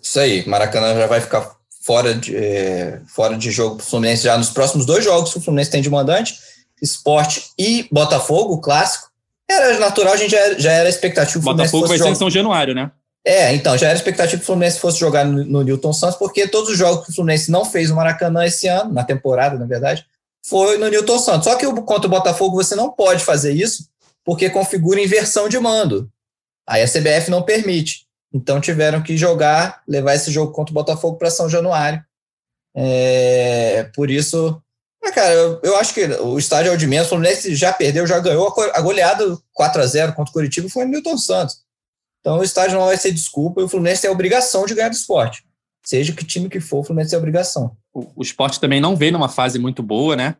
Isso aí, Maracanã já vai ficar fora de, é, fora de jogo para o Fluminense já nos próximos dois jogos que o Fluminense tem de mandante, Esporte e Botafogo, o clássico. Era natural, a gente já era, já era expectativa. Botafogo vai ser em São Januário, né? É, então, já era expectativa que o Fluminense fosse jogar no, no Newton Santos, porque todos os jogos que o Fluminense não fez no Maracanã esse ano, na temporada, na verdade, foi no Newton Santos. Só que contra o Botafogo você não pode fazer isso, porque configura inversão de mando. Aí a CBF não permite. Então tiveram que jogar, levar esse jogo contra o Botafogo para São Januário. É, por isso, cara, eu, eu, acho que o estádio é o de menos. O Fluminense já perdeu, já ganhou a goleada 4 a 0 contra o Curitiba foi o Milton Santos. Então o estádio não vai ser desculpa e o Fluminense tem a obrigação de ganhar do esporte. Seja que time que for, o Fluminense tem a obrigação. O, o esporte também não veio numa fase muito boa, né?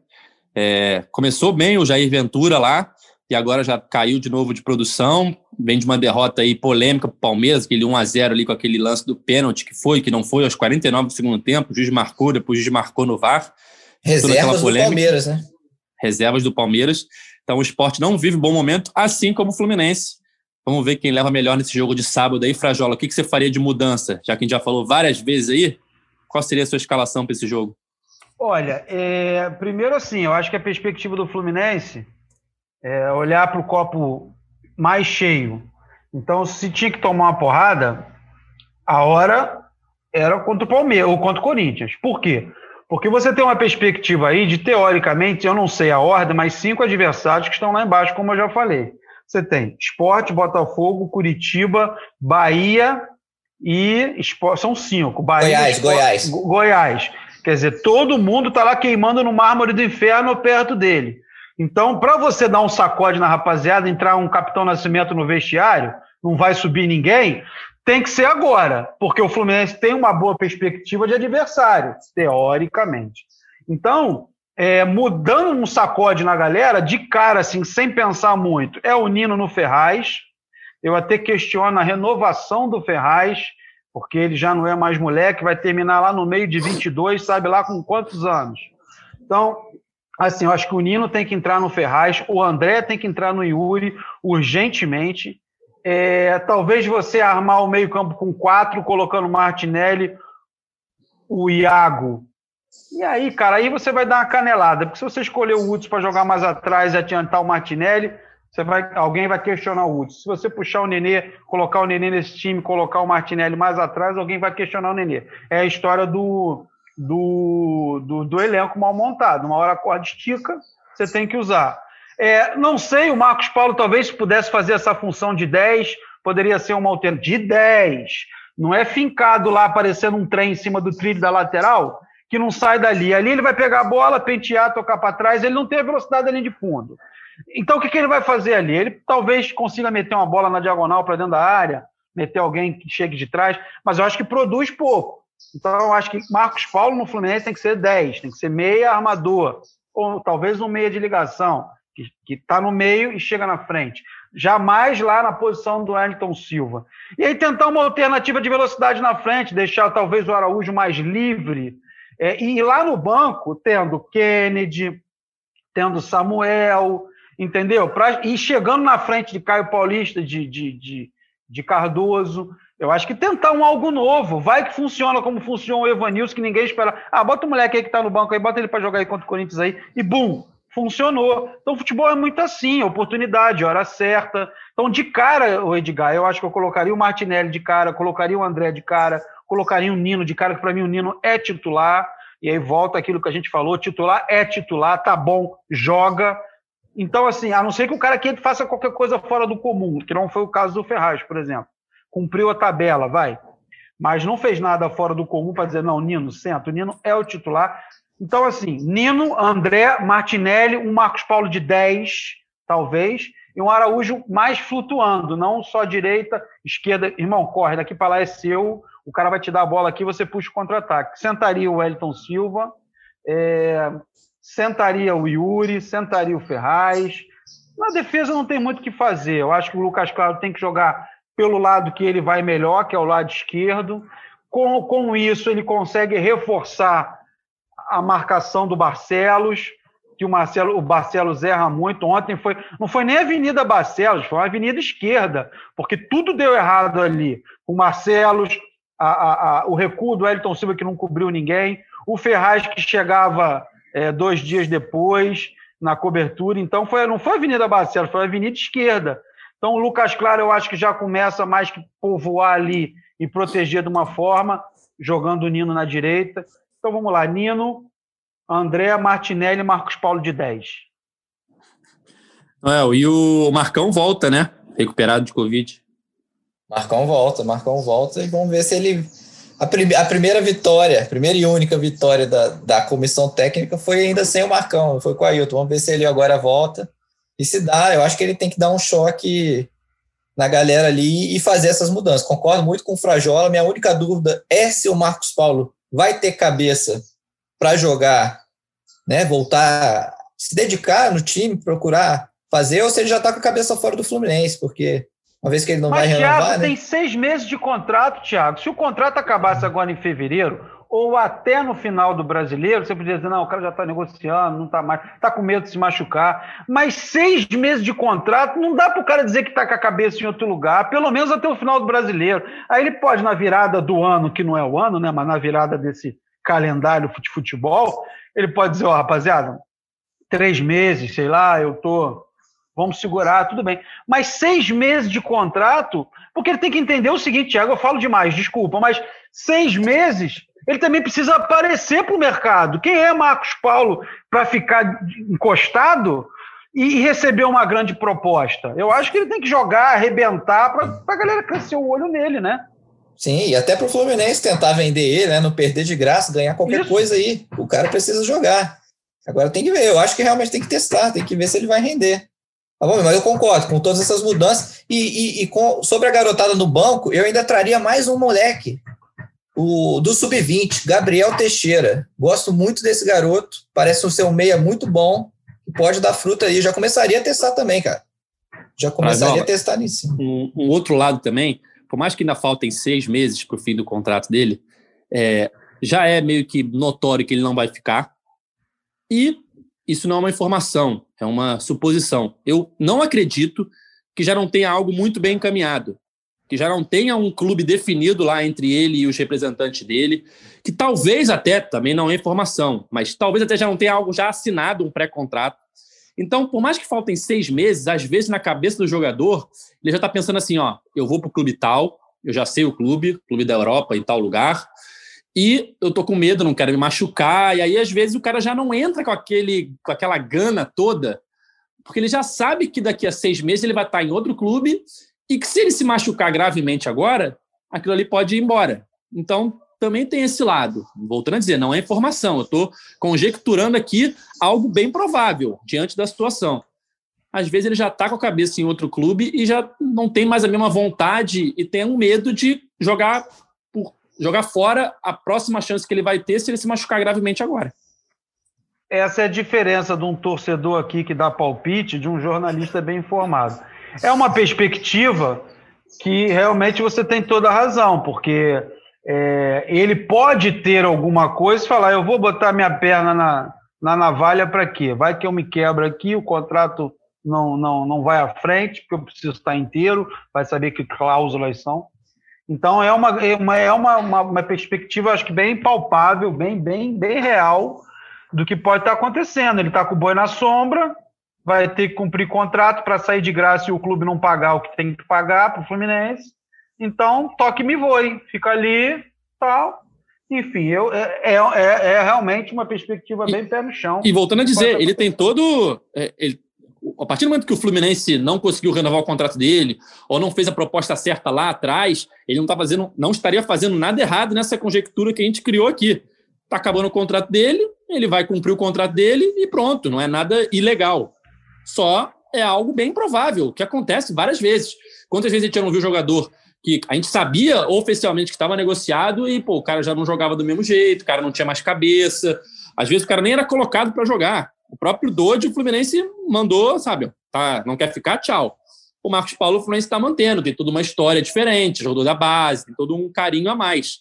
É, começou bem o Jair Ventura lá, e agora já caiu de novo de produção. Vem de uma derrota aí polêmica para o Palmeiras, aquele 1 a 0 ali com aquele lance do pênalti que foi, que não foi, aos 49 do segundo tempo. O juiz marcou, depois o juiz marcou no VAR. Reservas do Palmeiras, né? Reservas do Palmeiras. Então o esporte não vive bom momento, assim como o Fluminense. Vamos ver quem leva melhor nesse jogo de sábado aí. Frajola, o que, que você faria de mudança? Já que a gente já falou várias vezes aí, qual seria a sua escalação para esse jogo? Olha, é, primeiro assim, eu acho que a perspectiva do Fluminense é olhar para o copo mais cheio. Então, se tinha que tomar uma porrada, a hora era contra o Palmeiras ou contra o Corinthians. Por quê? Porque você tem uma perspectiva aí de, teoricamente, eu não sei a ordem, mas cinco adversários que estão lá embaixo, como eu já falei. Você tem Esporte, Botafogo, Curitiba, Bahia e Esporte, são cinco. Bahia, Goiás, Esporte, Goiás. Goiás. Quer dizer, todo mundo está lá queimando no mármore do inferno perto dele. Então, para você dar um sacode na rapaziada, entrar um Capitão Nascimento no vestiário, não vai subir ninguém, tem que ser agora, porque o Fluminense tem uma boa perspectiva de adversário, teoricamente. Então, é, mudando um sacode na galera, de cara, assim, sem pensar muito, é o Nino no Ferraz. Eu até questiono a renovação do Ferraz, porque ele já não é mais moleque, vai terminar lá no meio de 22, sabe lá com quantos anos. Então, assim, eu acho que o Nino tem que entrar no Ferraz, o André tem que entrar no Yuri urgentemente. É, talvez você armar o meio-campo com quatro, colocando o Martinelli, o Iago. E aí, cara, aí você vai dar uma canelada. Porque se você escolher o Hudson para jogar mais atrás e adiantar o Martinelli, você vai, alguém vai questionar o Hudson. Se você puxar o Nenê, colocar o Nenê nesse time, colocar o Martinelli mais atrás, alguém vai questionar o Nenê. É a história do, do, do, do elenco mal montado. Uma hora a corda estica, você tem que usar. É, não sei, o Marcos Paulo talvez se pudesse fazer essa função de 10, poderia ser uma alternativa. De 10. Não é fincado lá aparecendo um trem em cima do trilho da lateral, que não sai dali. Ali ele vai pegar a bola, pentear, tocar para trás, ele não tem a velocidade ali de fundo. Então o que, que ele vai fazer ali? Ele talvez consiga meter uma bola na diagonal para dentro da área, meter alguém que chegue de trás, mas eu acho que produz pouco. Então eu acho que Marcos Paulo no Fluminense tem que ser 10, tem que ser meia armador, ou talvez um meia de ligação que está no meio e chega na frente. Jamais lá na posição do Wellington Silva. E aí tentar uma alternativa de velocidade na frente, deixar talvez o Araújo mais livre. É, e lá no banco, tendo Kennedy, tendo Samuel, entendeu? Pra, e chegando na frente de Caio Paulista, de, de, de, de Cardoso. Eu acho que tentar um algo novo. Vai que funciona como funciona o Evanilson, que ninguém espera. Ah, bota o moleque aí que está no banco aí, bota ele para jogar aí contra o Corinthians aí, e bum! funcionou. Então, o futebol é muito assim, oportunidade, hora certa. Então, de cara, o Edgar, eu acho que eu colocaria o Martinelli de cara, colocaria o André de cara, colocaria o Nino de cara, que para mim o Nino é titular. E aí volta aquilo que a gente falou: titular é titular, tá bom, joga. Então, assim, a não ser que o cara aqui faça qualquer coisa fora do comum, que não foi o caso do Ferraz, por exemplo. Cumpriu a tabela, vai. Mas não fez nada fora do comum para dizer, não, Nino, senta. O Nino é o titular. Então, assim, Nino, André, Martinelli, um Marcos Paulo de 10, talvez, e um Araújo mais flutuando, não só direita, esquerda. Irmão, corre, daqui para lá é seu, o cara vai te dar a bola aqui, você puxa o contra-ataque. Sentaria o Wellington Silva, é, sentaria o Yuri, sentaria o Ferraz. Na defesa não tem muito o que fazer. Eu acho que o Lucas Claro tem que jogar pelo lado que ele vai melhor, que é o lado esquerdo. Com, com isso, ele consegue reforçar a marcação do Barcelos, que o Marcelo, o Barcelos erra muito. Ontem foi, não foi nem a Avenida Barcelos, foi uma Avenida Esquerda, porque tudo deu errado ali. O Marcelos, a, a, a, o recuo do Elton Silva que não cobriu ninguém, o Ferraz que chegava é, dois dias depois na cobertura. Então foi, não foi a Avenida Barcelos, foi a Avenida Esquerda. Então o Lucas Claro eu acho que já começa mais que povoar ali e proteger de uma forma, jogando o Nino na direita. Então vamos lá, Nino, André, Martinelli, Marcos Paulo de 10. Noel, e o Marcão volta, né? Recuperado de Covid. Marcão volta, Marcão volta e vamos ver se ele a, prim a, primeira vitória, a primeira e única vitória da, da comissão técnica foi ainda sem o Marcão, foi com o Ailton. Vamos ver se ele agora volta. E se dá, eu acho que ele tem que dar um choque na galera ali e fazer essas mudanças. Concordo muito com o Frajola. Minha única dúvida é se o Marcos Paulo vai ter cabeça para jogar, né? Voltar, se dedicar no time, procurar fazer, ou se ele já está com a cabeça fora do Fluminense, porque uma vez que ele não Mas, vai renovar. Thiago, né? tem seis meses de contrato, Thiago. Se o contrato acabasse agora em fevereiro, ou até no final do brasileiro, você podia dizer, não, o cara já está negociando, não está mais, está com medo de se machucar. Mas seis meses de contrato, não dá para o cara dizer que está com a cabeça em outro lugar, pelo menos até o final do brasileiro. Aí ele pode, na virada do ano, que não é o ano, né? Mas na virada desse calendário de futebol, ele pode dizer, ó, oh, rapaziada, três meses, sei lá, eu tô. Vamos segurar, tudo bem. Mas seis meses de contrato, porque ele tem que entender o seguinte, Thiago, eu falo demais, desculpa, mas seis meses ele também precisa aparecer para o mercado. Quem é Marcos Paulo para ficar encostado e receber uma grande proposta? Eu acho que ele tem que jogar, arrebentar, para a galera crescer o olho nele, né? Sim, e até para o Fluminense tentar vender ele, né? Não perder de graça, ganhar qualquer Isso. coisa aí. O cara precisa jogar. Agora tem que ver. Eu acho que realmente tem que testar, tem que ver se ele vai render. Tá bom, mas eu concordo com todas essas mudanças. E, e, e com, sobre a garotada no banco, eu ainda traria mais um moleque o do sub-20, Gabriel Teixeira. Gosto muito desse garoto, parece ser um meia muito bom, pode dar fruta aí. Já começaria a testar também, cara. Já começaria a testar nisso. Um, um, outro lado também, por mais que ainda faltem seis meses para o fim do contrato dele, é, já é meio que notório que ele não vai ficar. E isso não é uma informação, é uma suposição. Eu não acredito que já não tenha algo muito bem encaminhado que já não tenha um clube definido lá entre ele e os representantes dele, que talvez até, também não é informação, mas talvez até já não tenha algo já assinado, um pré-contrato. Então, por mais que faltem seis meses, às vezes na cabeça do jogador, ele já está pensando assim: ó, eu vou para o clube tal, eu já sei o clube, clube da Europa em tal lugar, e eu tô com medo, não quero me machucar, e aí às vezes o cara já não entra com, aquele, com aquela gana toda, porque ele já sabe que daqui a seis meses ele vai estar em outro clube e que se ele se machucar gravemente agora, aquilo ali pode ir embora. Então, também tem esse lado. Voltando a dizer, não é informação, eu estou conjecturando aqui algo bem provável diante da situação. Às vezes ele já está com a cabeça em outro clube e já não tem mais a mesma vontade e tem um medo de jogar por, jogar fora a próxima chance que ele vai ter se ele se machucar gravemente agora. Essa é a diferença de um torcedor aqui que dá palpite de um jornalista bem informado é uma perspectiva que realmente você tem toda a razão, porque é, ele pode ter alguma coisa e falar: eu vou botar minha perna na, na navalha para quê? Vai que eu me quebro aqui, o contrato não, não, não vai à frente, porque eu preciso estar inteiro, vai saber que cláusulas são. Então é uma, é uma, é uma, uma, perspectiva, acho que bem palpável, bem, bem, bem real do que pode estar acontecendo. Ele está com o boi na sombra, vai ter que cumprir contrato para sair de graça e o clube não pagar o que tem que pagar para o Fluminense. Então, toque me voe, fica ali, tal. Enfim, eu, é, é, é, é realmente uma perspectiva e, bem pé no chão. E voltando a dizer, ele tem todo. É, ele, a partir do momento que o Fluminense não conseguiu renovar o contrato dele, ou não fez a proposta certa lá atrás, ele não, tá fazendo, não estaria fazendo nada errado nessa conjectura que a gente criou aqui. Está acabando o contrato dele, ele vai cumprir o contrato dele e pronto, não é nada ilegal. Só é algo bem provável, que acontece várias vezes. Quantas vezes a gente já não viu jogador que a gente sabia oficialmente que estava negociado e pô, o cara já não jogava do mesmo jeito, o cara não tinha mais cabeça. Às vezes o cara nem era colocado para jogar. O próprio Dodge, o Fluminense mandou, sabe, tá, não quer ficar, tchau. O Marcos Paulo, o Fluminense está mantendo, tem toda uma história diferente, jogador da base, tem todo um carinho a mais.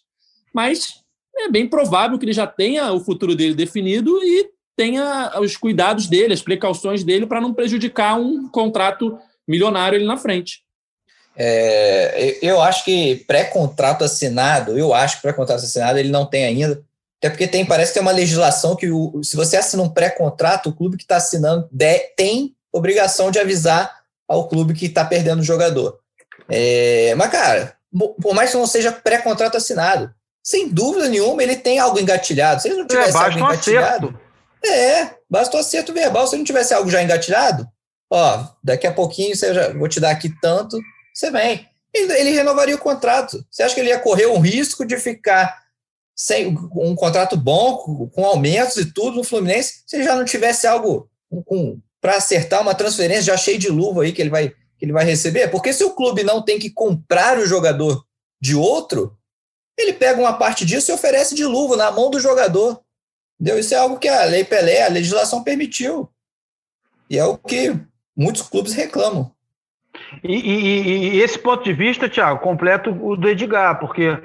Mas é bem provável que ele já tenha o futuro dele definido e tenha os cuidados dele, as precauções dele para não prejudicar um contrato milionário ali na frente. É, eu acho que pré-contrato assinado, eu acho que pré-contrato assinado ele não tem ainda, até porque tem, parece que tem uma legislação que o, se você assina um pré-contrato, o clube que está assinando de, tem obrigação de avisar ao clube que está perdendo o jogador. É, mas, cara, por mais que não seja pré-contrato assinado, sem dúvida nenhuma ele tem algo engatilhado. Se ele não é, tivesse é, algo engatilhado, acerto. É, basta o acerto verbal. Se não tivesse algo já engatilhado, ó, daqui a pouquinho você já, vou te dar aqui tanto, você vem. ele renovaria o contrato. Você acha que ele ia correr um risco de ficar sem um contrato bom, com aumentos e tudo no Fluminense, se ele já não tivesse algo para acertar uma transferência já cheio de luva aí que ele vai que ele vai receber? Porque se o clube não tem que comprar o jogador de outro, ele pega uma parte disso e oferece de luva na mão do jogador. Entendeu? Isso é algo que a Lei Pelé, a legislação permitiu. E é o que muitos clubes reclamam. E, e, e esse ponto de vista, Thiago, completo o do Edgar, porque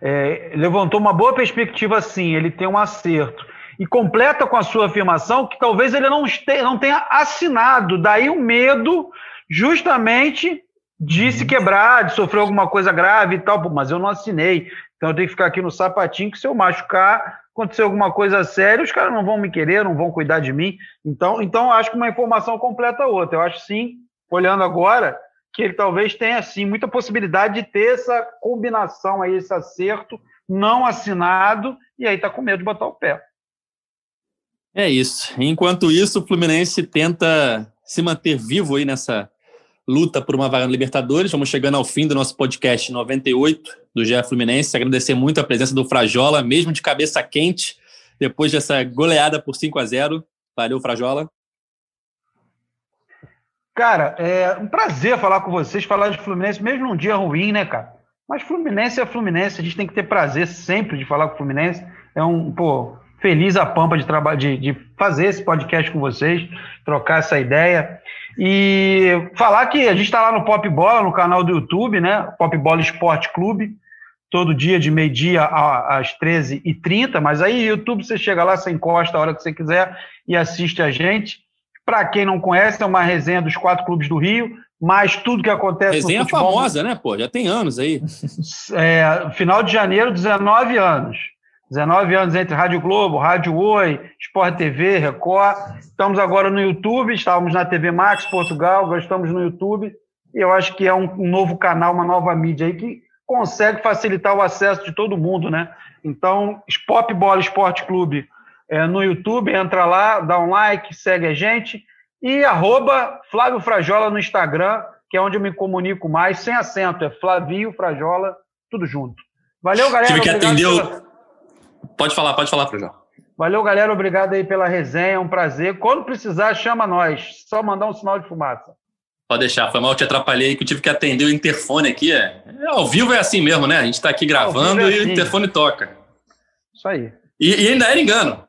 é, levantou uma boa perspectiva sim, ele tem um acerto. E completa com a sua afirmação que talvez ele não, este, não tenha assinado, daí o medo justamente de se uhum. quebrar, de sofrer alguma coisa grave e tal, mas eu não assinei, então eu tenho que ficar aqui no sapatinho, que se eu machucar, acontecer alguma coisa séria, os caras não vão me querer, não vão cuidar de mim. Então, então acho que uma informação completa a outra. Eu acho sim, olhando agora, que ele talvez tenha sim muita possibilidade de ter essa combinação aí, esse acerto não assinado, e aí tá com medo de botar o pé. É isso. Enquanto isso, o Fluminense tenta se manter vivo aí nessa luta por uma vaga no Libertadores. Vamos chegando ao fim do nosso podcast 98 do GE Fluminense. Agradecer muito a presença do Frajola, mesmo de cabeça quente, depois dessa goleada por 5 a 0 Valeu, Frajola. Cara, é um prazer falar com vocês, falar de Fluminense, mesmo num dia ruim, né, cara? Mas Fluminense é Fluminense, a gente tem que ter prazer sempre de falar com o Fluminense. É um, pô, feliz a pampa de, de, de fazer esse podcast com vocês, trocar essa ideia. E falar que a gente está lá no Pop Bola, no canal do YouTube, né? Pop Bola Esporte Clube, todo dia de meio-dia às 13h30. Mas aí, YouTube, você chega lá, você encosta a hora que você quiser e assiste a gente. Para quem não conhece, é uma resenha dos quatro clubes do Rio, mas tudo que acontece resenha no futebol... famosa, né, pô? Já tem anos aí. É, final de janeiro, 19 anos. 19 anos entre Rádio Globo, Rádio Oi, Sport TV, Record. Estamos agora no YouTube, estávamos na TV Max Portugal, agora estamos no YouTube. E eu acho que é um, novo canal, uma nova mídia aí que consegue facilitar o acesso de todo mundo, né? Então, Pop Bola Esporte Clube é, no YouTube, entra lá, dá um like, segue a gente. E arroba Flávio Frajola no Instagram, que é onde eu me comunico mais, sem acento, é Flavio Frajola, tudo junto. Valeu, galera. Tive que atender pela... Pode falar, pode falar, Frajola. Valeu, galera. Obrigado aí pela resenha, é um prazer. Quando precisar, chama nós. Só mandar um sinal de fumaça. Pode deixar, foi mal, te atrapalhei que eu tive que atender o interfone aqui. É, é ao vivo é assim mesmo, né? A gente está aqui gravando é assim. e o assim. interfone toca. Isso aí. E, e ainda era engano.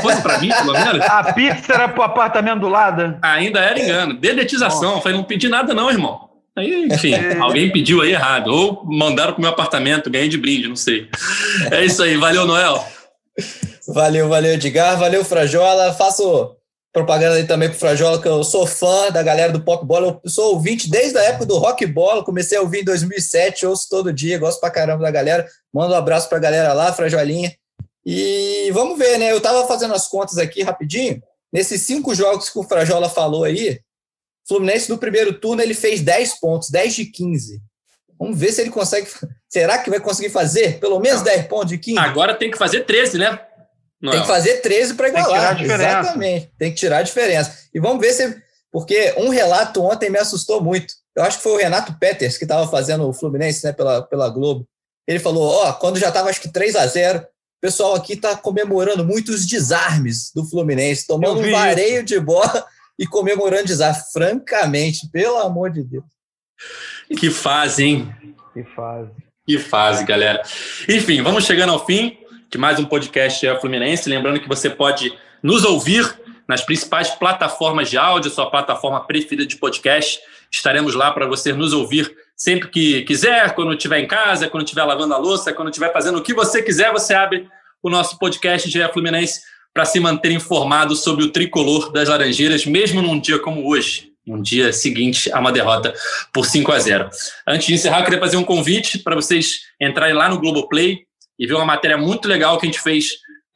Fosse para mim, pelo menos. A pizza era pro apartamento do lado. Ainda era engano. Dedetização. Nossa. Falei, não pedi nada, não, irmão. Aí, enfim, é. alguém pediu aí errado. Ou mandaram pro meu apartamento, ganhei de brinde, não sei. É isso aí. Valeu, Noel. Valeu, valeu, Edgar. Valeu, Frajola. Faço propaganda aí também pro Frajola, que eu sou fã da galera do Pop Bola. Eu sou ouvinte desde a época do Rock Bola. Comecei a ouvir em 2007, ouço todo dia, gosto pra caramba da galera. Manda um abraço pra galera lá, Frajolinha. E vamos ver, né? Eu estava fazendo as contas aqui rapidinho. Nesses cinco jogos que o Frajola falou aí, Fluminense no primeiro turno ele fez 10 pontos, 10 de 15. Vamos ver se ele consegue. Será que vai conseguir fazer pelo menos Não. 10 pontos de 15? Agora tem que fazer 13, né? Não tem que fazer 13 para igualar. Tem Exatamente. Tem que tirar a diferença. E vamos ver se. Porque um relato ontem me assustou muito. Eu acho que foi o Renato Peters que estava fazendo o Fluminense né, pela, pela Globo. Ele falou: ó, oh, quando já estava acho que 3 a 0 o pessoal aqui está comemorando muito os desarmes do Fluminense, tomando um vareio de bola e comemorando desarme. Francamente, pelo amor de Deus. Que fase, hein? Que fase. Que fase, galera. Enfim, vamos chegando ao fim de mais um podcast Fluminense. Lembrando que você pode nos ouvir nas principais plataformas de áudio, sua plataforma preferida de podcast. Estaremos lá para você nos ouvir sempre que quiser, quando estiver em casa, quando estiver lavando a louça, quando estiver fazendo o que você quiser, você abre o nosso podcast GE Fluminense para se manter informado sobre o tricolor das Laranjeiras, mesmo num dia como hoje, um dia seguinte a uma derrota por 5 a 0. Antes de encerrar, eu queria fazer um convite para vocês entrarem lá no Globoplay e ver uma matéria muito legal que a gente fez,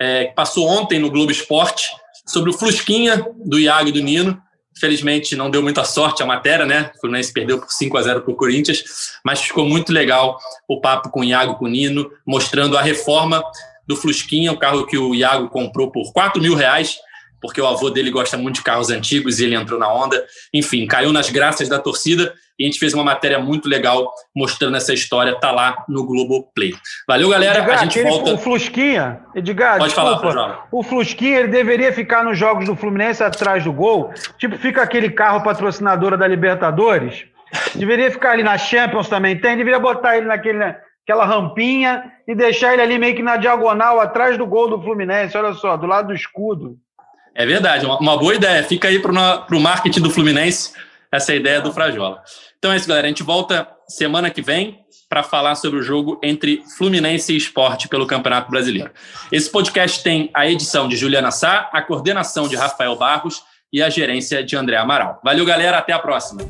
é, que passou ontem no Globo Esporte, sobre o Flusquinha do Iago e do Nino, Infelizmente não deu muita sorte a matéria, né? O Fluminense perdeu por 5 a 0 para o Corinthians, mas ficou muito legal o papo com o Iago com o Nino, mostrando a reforma do Flusquinha, o carro que o Iago comprou por 4 mil reais porque o avô dele gosta muito de carros antigos e ele entrou na onda. Enfim, caiu nas graças da torcida e a gente fez uma matéria muito legal mostrando essa história, tá lá no Globo Play. Valeu, galera. Edgar, a gente volta. O Flusquinha, Edgar, Pode desculpa, falar, o Flusquinha ele deveria ficar nos jogos do Fluminense atrás do gol, tipo fica aquele carro patrocinadora da Libertadores, deveria ficar ali na Champions também tem, deveria botar ele naquele aquela rampinha e deixar ele ali meio que na diagonal atrás do gol do Fluminense, olha só, do lado do escudo. É verdade, uma, boa ideia. Fica aí para o marketing do Fluminense essa ideia do Frajola. Então é isso, galera. A gente volta semana que vem para falar sobre o jogo entre Fluminense e Esporte pelo Campeonato Brasileiro. Esse podcast tem a edição de Juliana Sá, a coordenação de Rafael Barros e a gerência de André Amaral. Valeu, galera. Até a próxima.